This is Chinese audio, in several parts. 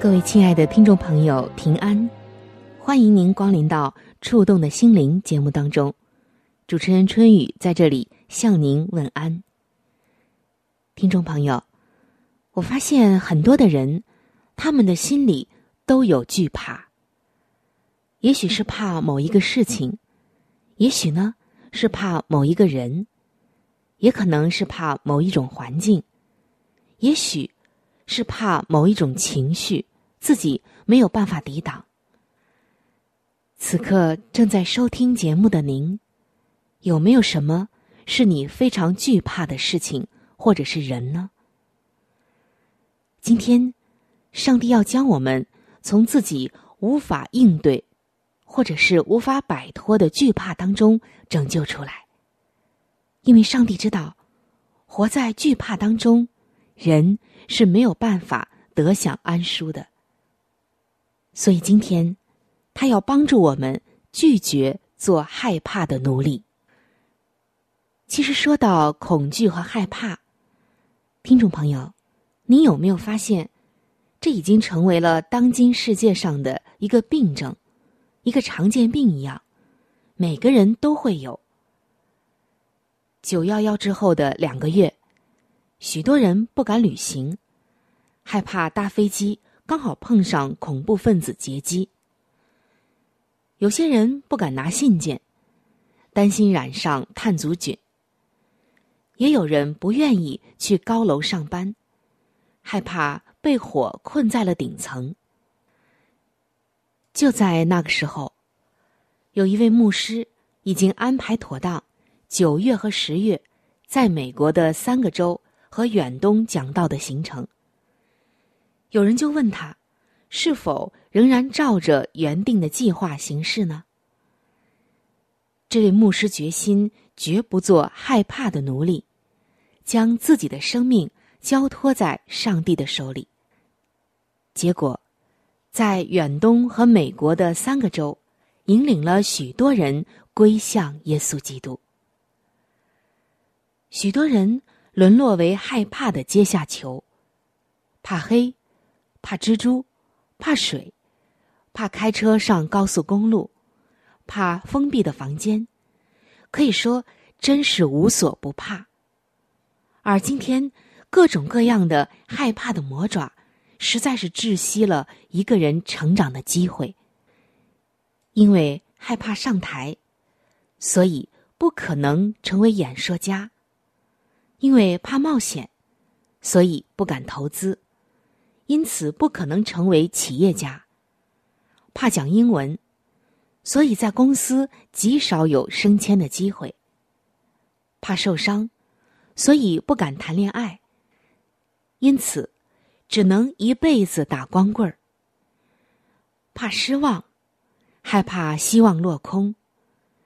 各位亲爱的听众朋友，平安！欢迎您光临到《触动的心灵》节目当中。主持人春雨在这里向您问安，听众朋友，我发现很多的人，他们的心里都有惧怕。也许是怕某一个事情，也许呢是怕某一个人，也可能是怕某一种环境，也许是怕某一种情绪，自己没有办法抵挡。此刻正在收听节目的您。有没有什么是你非常惧怕的事情，或者是人呢？今天，上帝要将我们从自己无法应对，或者是无法摆脱的惧怕当中拯救出来。因为上帝知道，活在惧怕当中，人是没有办法得享安舒的。所以今天，他要帮助我们拒绝做害怕的奴隶。其实说到恐惧和害怕，听众朋友，您有没有发现，这已经成为了当今世界上的一个病症，一个常见病一样，每个人都会有。九幺幺之后的两个月，许多人不敢旅行，害怕搭飞机刚好碰上恐怖分子劫机；有些人不敢拿信件，担心染上炭疽菌。也有人不愿意去高楼上班，害怕被火困在了顶层。就在那个时候，有一位牧师已经安排妥当，九月和十月在美国的三个州和远东讲道的行程。有人就问他，是否仍然照着原定的计划行事呢？这位牧师决心绝不做害怕的奴隶。将自己的生命交托在上帝的手里。结果，在远东和美国的三个州，引领了许多人归向耶稣基督。许多人沦落为害怕的阶下囚，怕黑，怕蜘蛛，怕水，怕开车上高速公路，怕封闭的房间，可以说真是无所不怕。而今天，各种各样的害怕的魔爪，实在是窒息了一个人成长的机会。因为害怕上台，所以不可能成为演说家；因为怕冒险，所以不敢投资，因此不可能成为企业家；怕讲英文，所以在公司极少有升迁的机会；怕受伤。所以不敢谈恋爱，因此只能一辈子打光棍儿。怕失望，害怕希望落空，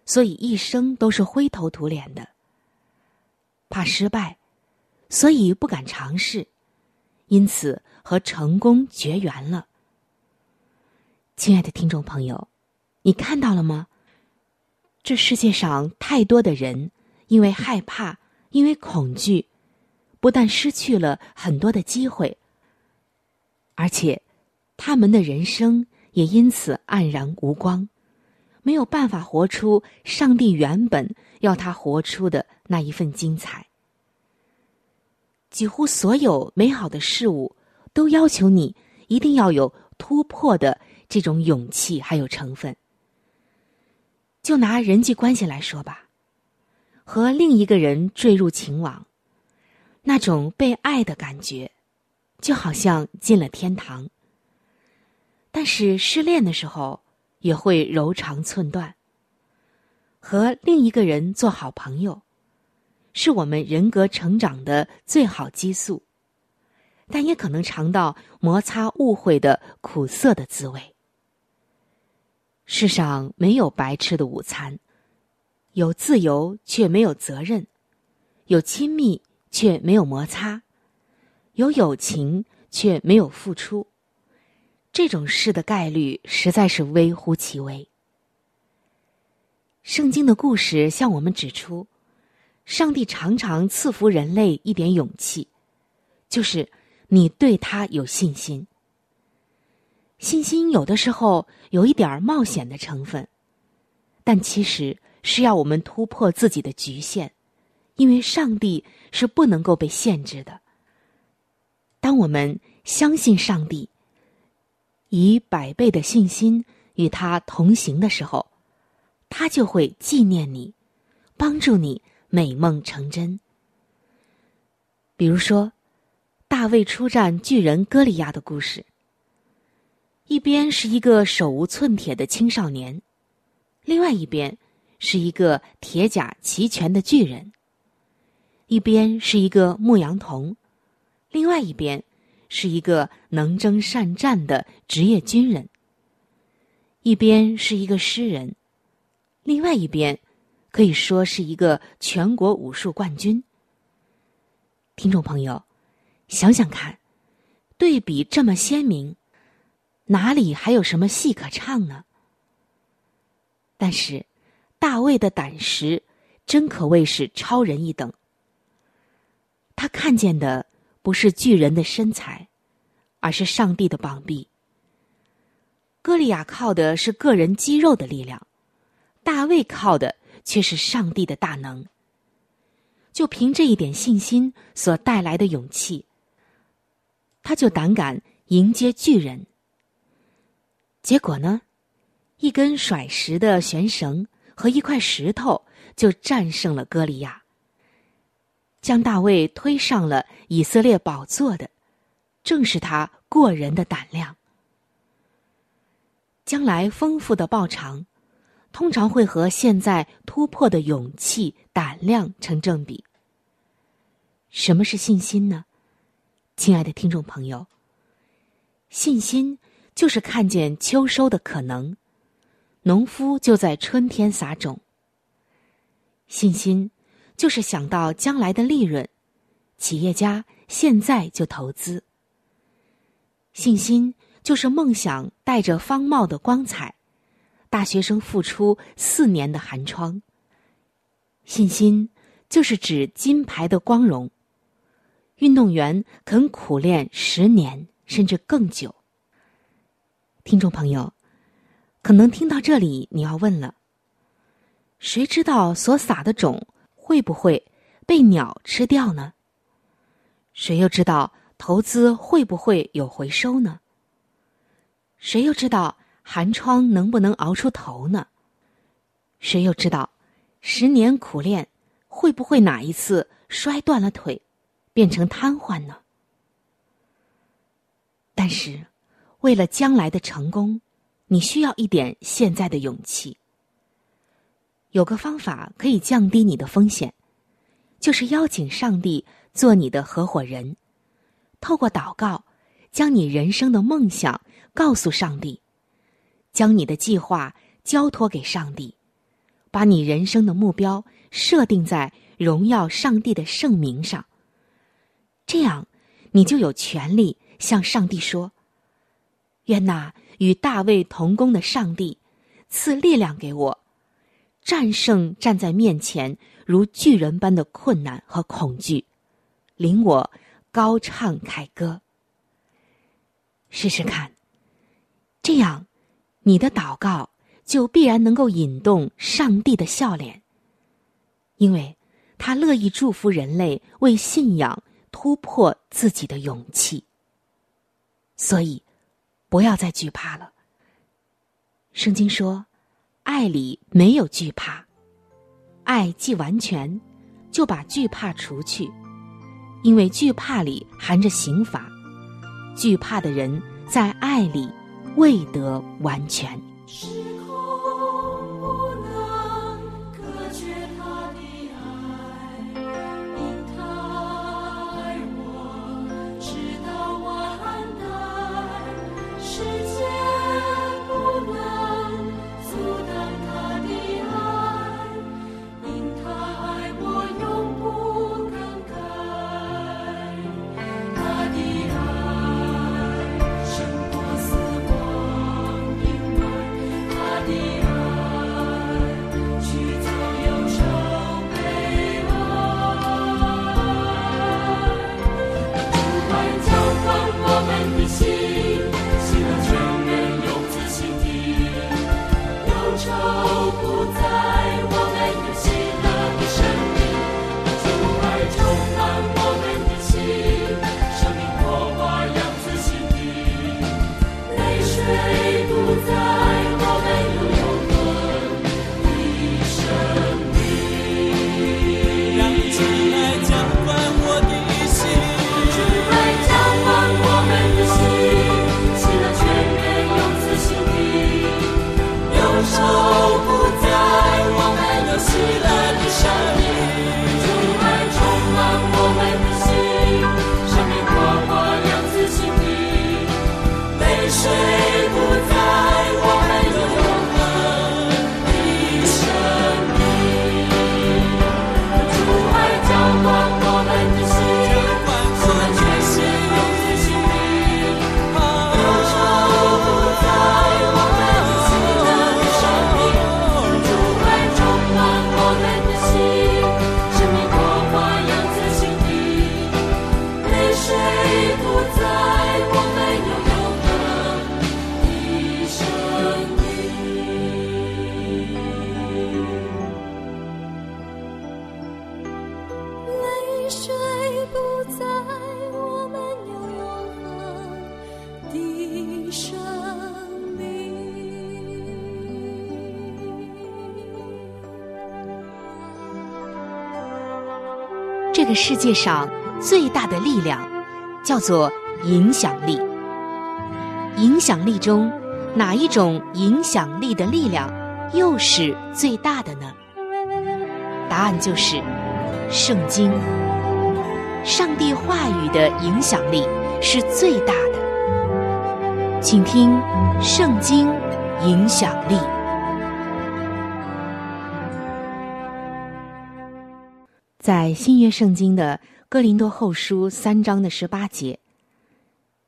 所以一生都是灰头土脸的。怕失败，所以不敢尝试，因此和成功绝缘了。亲爱的听众朋友，你看到了吗？这世界上太多的人因为害怕。因为恐惧，不但失去了很多的机会，而且他们的人生也因此黯然无光，没有办法活出上帝原本要他活出的那一份精彩。几乎所有美好的事物都要求你一定要有突破的这种勇气，还有成分。就拿人际关系来说吧，和另一个人坠入情网，那种被爱的感觉，就好像进了天堂。但是失恋的时候，也会柔肠寸断。和另一个人做好朋友，是我们人格成长的最好激素，但也可能尝到摩擦误会的苦涩的滋味。世上没有白吃的午餐，有自由却没有责任，有亲密却没有摩擦，有友情却没有付出。这种事的概率实在是微乎其微。圣经的故事向我们指出，上帝常常赐福人类一点勇气，就是你对他有信心。信心有的时候有一点冒险的成分，但其实是要我们突破自己的局限，因为上帝是不能够被限制的。当我们相信上帝，以百倍的信心与他同行的时候，他就会纪念你，帮助你美梦成真。比如说，大卫出战巨人歌利亚的故事。一边是一个手无寸铁的青少年，另外一边是一个铁甲齐全的巨人；一边是一个牧羊童，另外一边是一个能征善战的职业军人；一边是一个诗人，另外一边可以说是一个全国武术冠军。听众朋友，想想看，对比这么鲜明。哪里还有什么戏可唱呢？但是，大卫的胆识真可谓是超人一等。他看见的不是巨人的身材，而是上帝的膀臂。歌利亚靠的是个人肌肉的力量，大卫靠的却是上帝的大能。就凭这一点信心所带来的勇气，他就胆敢迎接巨人。结果呢？一根甩石的悬绳和一块石头就战胜了歌利亚，将大卫推上了以色列宝座的，正是他过人的胆量。将来丰富的报偿，通常会和现在突破的勇气、胆量成正比。什么是信心呢？亲爱的听众朋友，信心。就是看见秋收的可能，农夫就在春天撒种。信心就是想到将来的利润，企业家现在就投资。信心就是梦想带着方茂的光彩，大学生付出四年的寒窗。信心就是指金牌的光荣，运动员肯苦练十年甚至更久。听众朋友，可能听到这里，你要问了：谁知道所撒的种会不会被鸟吃掉呢？谁又知道投资会不会有回收呢？谁又知道寒窗能不能熬出头呢？谁又知道十年苦练会不会哪一次摔断了腿，变成瘫痪呢？但是。为了将来的成功，你需要一点现在的勇气。有个方法可以降低你的风险，就是邀请上帝做你的合伙人，透过祷告，将你人生的梦想告诉上帝，将你的计划交托给上帝，把你人生的目标设定在荣耀上帝的圣名上。这样，你就有权利向上帝说。愿那与大卫同工的上帝赐力量给我，战胜站在面前如巨人般的困难和恐惧，领我高唱凯歌。试试看，这样你的祷告就必然能够引动上帝的笑脸，因为他乐意祝福人类为信仰突破自己的勇气。所以不要再惧怕了。圣经说：“爱里没有惧怕，爱既完全，就把惧怕除去，因为惧怕里含着刑罚。惧怕的人在爱里未得完全。”这个世界上最大的力量，叫做影响力。影响力中，哪一种影响力的力量又是最大的呢？答案就是圣经。上帝话语的影响力是最大的。请听《圣经影响力》。在新约圣经的哥林多后书三章的十八节，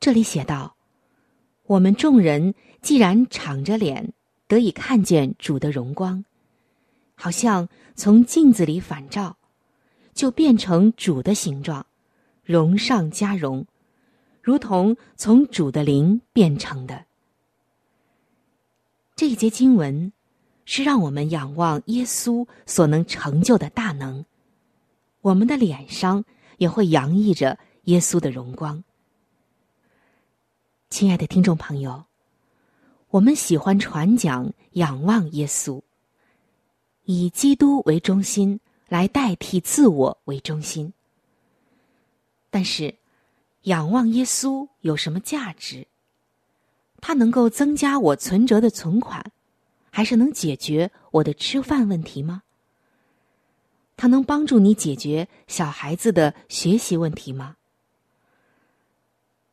这里写道：“我们众人既然敞着脸得以看见主的荣光，好像从镜子里反照，就变成主的形状，荣上加荣，如同从主的灵变成的。”这一节经文是让我们仰望耶稣所能成就的大能。我们的脸上也会洋溢着耶稣的荣光。亲爱的听众朋友，我们喜欢传讲仰望耶稣，以基督为中心来代替自我为中心。但是，仰望耶稣有什么价值？它能够增加我存折的存款，还是能解决我的吃饭问题吗？它能帮助你解决小孩子的学习问题吗？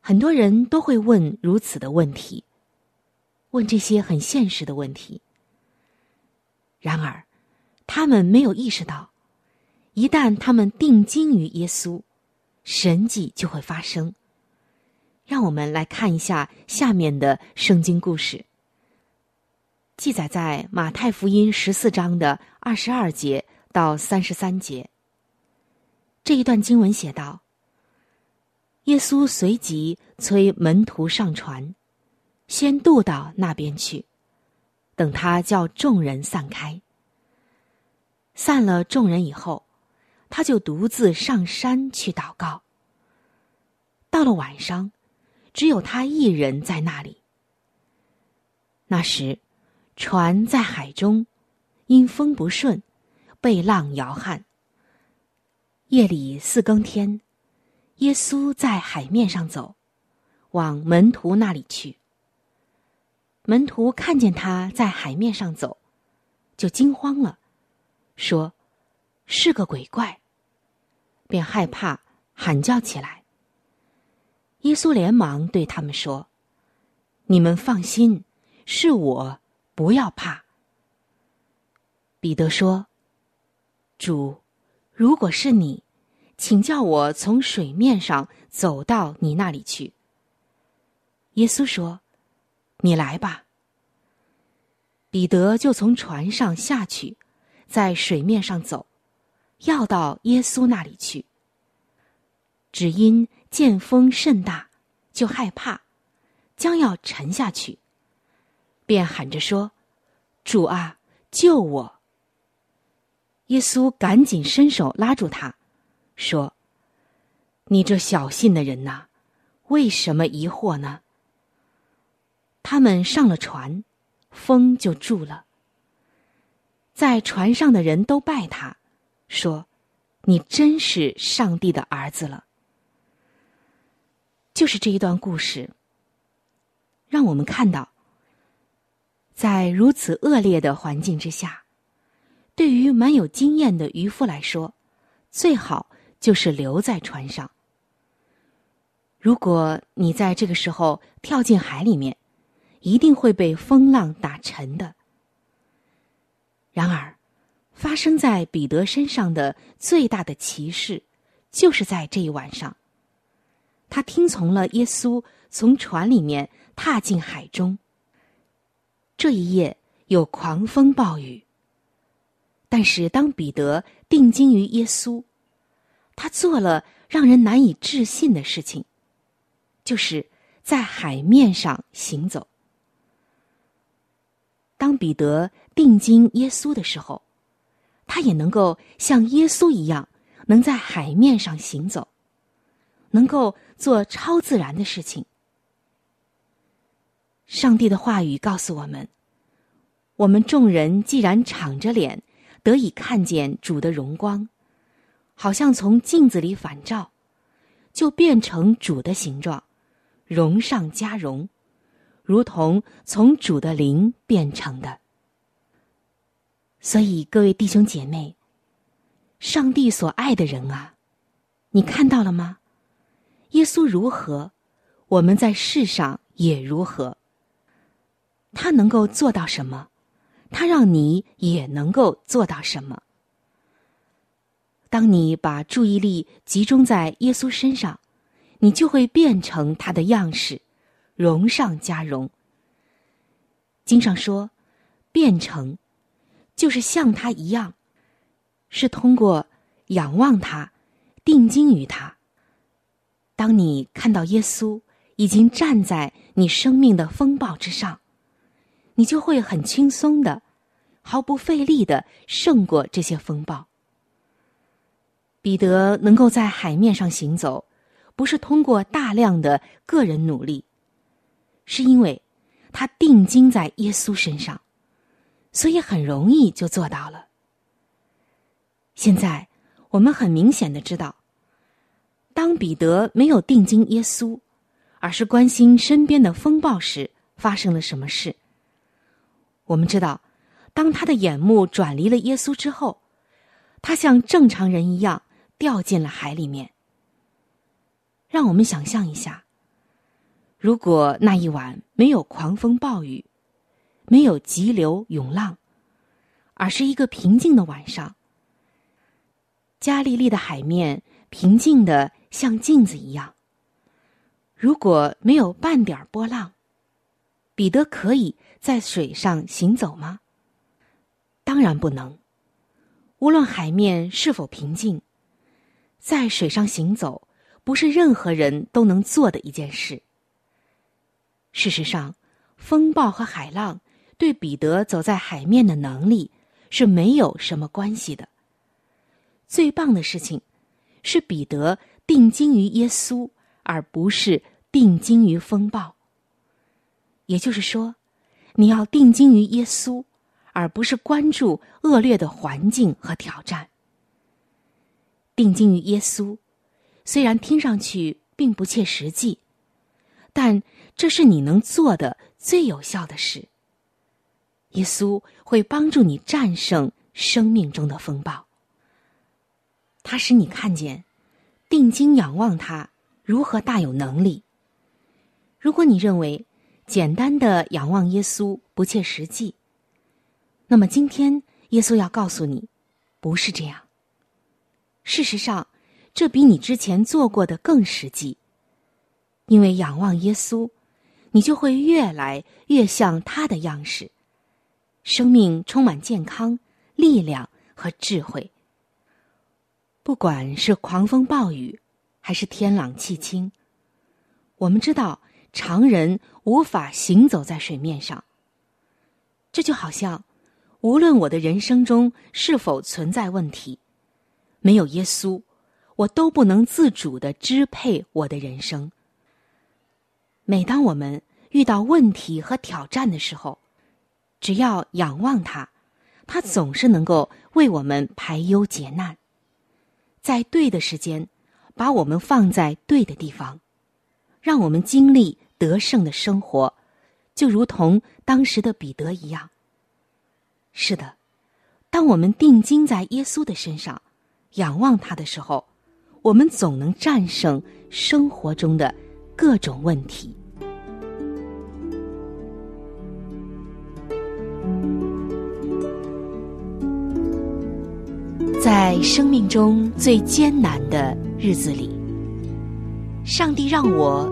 很多人都会问如此的问题，问这些很现实的问题。然而，他们没有意识到，一旦他们定睛于耶稣，神迹就会发生。让我们来看一下下面的圣经故事，记载在马太福音十四章的二十二节。到三十三节，这一段经文写道：“耶稣随即催门徒上船，先渡到那边去，等他叫众人散开。散了众人以后，他就独自上山去祷告。到了晚上，只有他一人在那里。那时，船在海中，因风不顺，被浪摇撼。夜里四更天，耶稣在海面上走，往门徒那里去。门徒看见他在海面上走，就惊慌了，说：“是个鬼怪。”便害怕，喊叫起来。耶稣连忙对他们说：“你们放心，是我，不要怕。”彼得说：“主，如果是你，请叫我从水面上走到你那里去。”耶稣说。你来吧。彼得就从船上下去，在水面上走，要到耶稣那里去。只因见风甚大，就害怕，将要沉下去，便喊着说：“主啊，救我！”耶稣赶紧伸手拉住他，说：“你这小信的人呐，为什么疑惑呢？”他们上了船，风就住了。在船上的人都拜他，说：“你真是上帝的儿子了。”就是这一段故事，让我们看到，在如此恶劣的环境之下，对于蛮有经验的渔夫来说，最好就是留在船上。如果你在这个时候跳进海里面，一定会被风浪打沉的。然而，发生在彼得身上的最大的奇事，就是在这一晚上，他听从了耶稣从船里面踏进海中。这一夜有狂风暴雨，但是当彼得定睛于耶稣，他做了让人难以置信的事情，就是在海面上行走。当彼得定睛耶稣的时候，他也能够像耶稣一样，能在海面上行走，能够做超自然的事情。上帝的话语告诉我们：我们众人既然敞着脸得以看见主的荣光，好像从镜子里反照，就变成主的形状，荣上加荣。如同从主的灵变成的，所以各位弟兄姐妹，上帝所爱的人啊，你看到了吗？耶稣如何，我们在世上也如何。他能够做到什么，他让你也能够做到什么。当你把注意力集中在耶稣身上，你就会变成他的样式。荣上加荣。经上说，变成，就是像他一样，是通过仰望他，定睛于他。当你看到耶稣已经站在你生命的风暴之上，你就会很轻松的，毫不费力的胜过这些风暴。彼得能够在海面上行走，不是通过大量的个人努力。是因为他定睛在耶稣身上，所以很容易就做到了。现在我们很明显的知道，当彼得没有定睛耶稣，而是关心身边的风暴时，发生了什么事。我们知道，当他的眼目转离了耶稣之后，他像正常人一样掉进了海里面。让我们想象一下。如果那一晚没有狂风暴雨，没有急流涌浪，而是一个平静的晚上，加利利的海面平静的像镜子一样。如果没有半点波浪，彼得可以在水上行走吗？当然不能。无论海面是否平静，在水上行走不是任何人都能做的一件事。事实上，风暴和海浪对彼得走在海面的能力是没有什么关系的。最棒的事情是彼得定睛于耶稣，而不是定睛于风暴。也就是说，你要定睛于耶稣，而不是关注恶劣的环境和挑战。定睛于耶稣，虽然听上去并不切实际，但这是你能做的最有效的事。耶稣会帮助你战胜生命中的风暴。他使你看见，定睛仰望他如何大有能力。如果你认为简单的仰望耶稣不切实际，那么今天耶稣要告诉你，不是这样。事实上，这比你之前做过的更实际。因为仰望耶稣，你就会越来越像他的样式，生命充满健康、力量和智慧。不管是狂风暴雨，还是天朗气清，我们知道常人无法行走在水面上。这就好像，无论我的人生中是否存在问题，没有耶稣，我都不能自主的支配我的人生。每当我们遇到问题和挑战的时候，只要仰望他，他总是能够为我们排忧解难。在对的时间，把我们放在对的地方，让我们经历得胜的生活，就如同当时的彼得一样。是的，当我们定睛在耶稣的身上，仰望他的时候，我们总能战胜生活中的各种问题。在生命中最艰难的日子里，上帝让我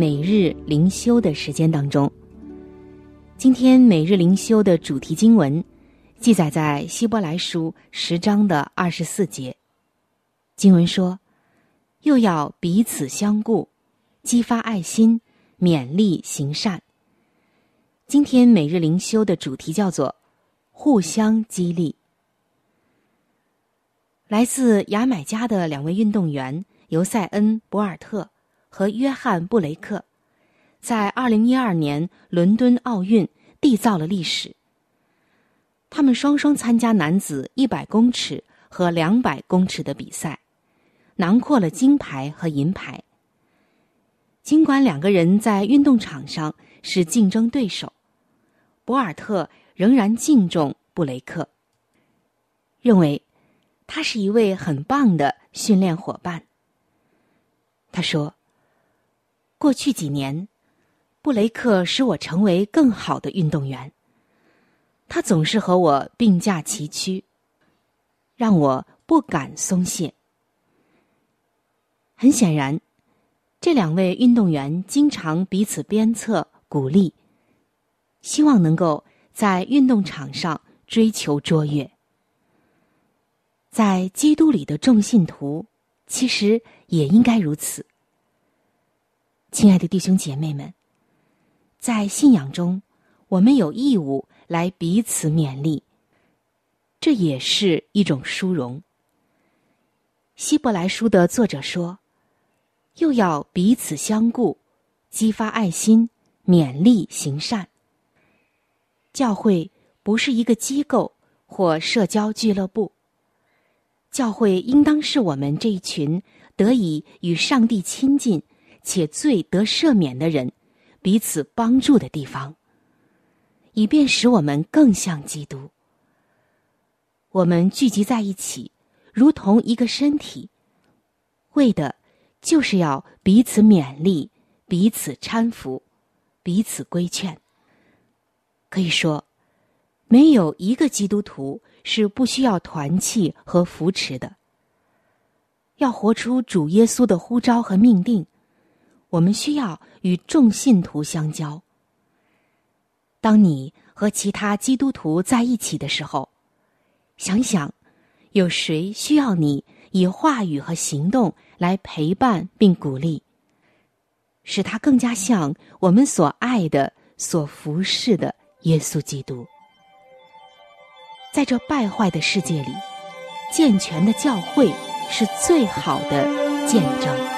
每日灵修的时间当中。今天每日灵修的主题经文记载在希伯来书十章的二十四节。经文说：“又要彼此相顾，激发爱心，勉励行善。”今天每日灵修的主题叫做“互相激励”。来自牙买加的两位运动员。尤塞恩·博尔特和约翰·布雷克在二零一二年伦敦奥运缔造了历史。他们双双参加男子一百公尺和两百公尺的比赛，囊括了金牌和银牌。尽管两个人在运动场上是竞争对手，博尔特仍然敬重布雷克，认为他是一位很棒的训练伙伴。他说：“过去几年，布雷克使我成为更好的运动员。他总是和我并驾齐驱，让我不敢松懈。很显然，这两位运动员经常彼此鞭策、鼓励，希望能够在运动场上追求卓越。在基督里的众信徒。”其实也应该如此，亲爱的弟兄姐妹们，在信仰中，我们有义务来彼此勉励，这也是一种殊荣。希伯来书的作者说：“又要彼此相顾，激发爱心，勉励行善。”教会不是一个机构或社交俱乐部。教会应当是我们这一群得以与上帝亲近且罪得赦免的人，彼此帮助的地方，以便使我们更像基督。我们聚集在一起，如同一个身体，为的就是要彼此勉励、彼此搀扶、彼此规劝。可以说，没有一个基督徒是不需要团契和扶持的。要活出主耶稣的呼召和命定，我们需要与众信徒相交。当你和其他基督徒在一起的时候，想想，有谁需要你以话语和行动来陪伴并鼓励，使他更加像我们所爱的、所服侍的耶稣基督？在这败坏的世界里，健全的教会。是最好的见证。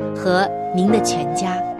和您的全家。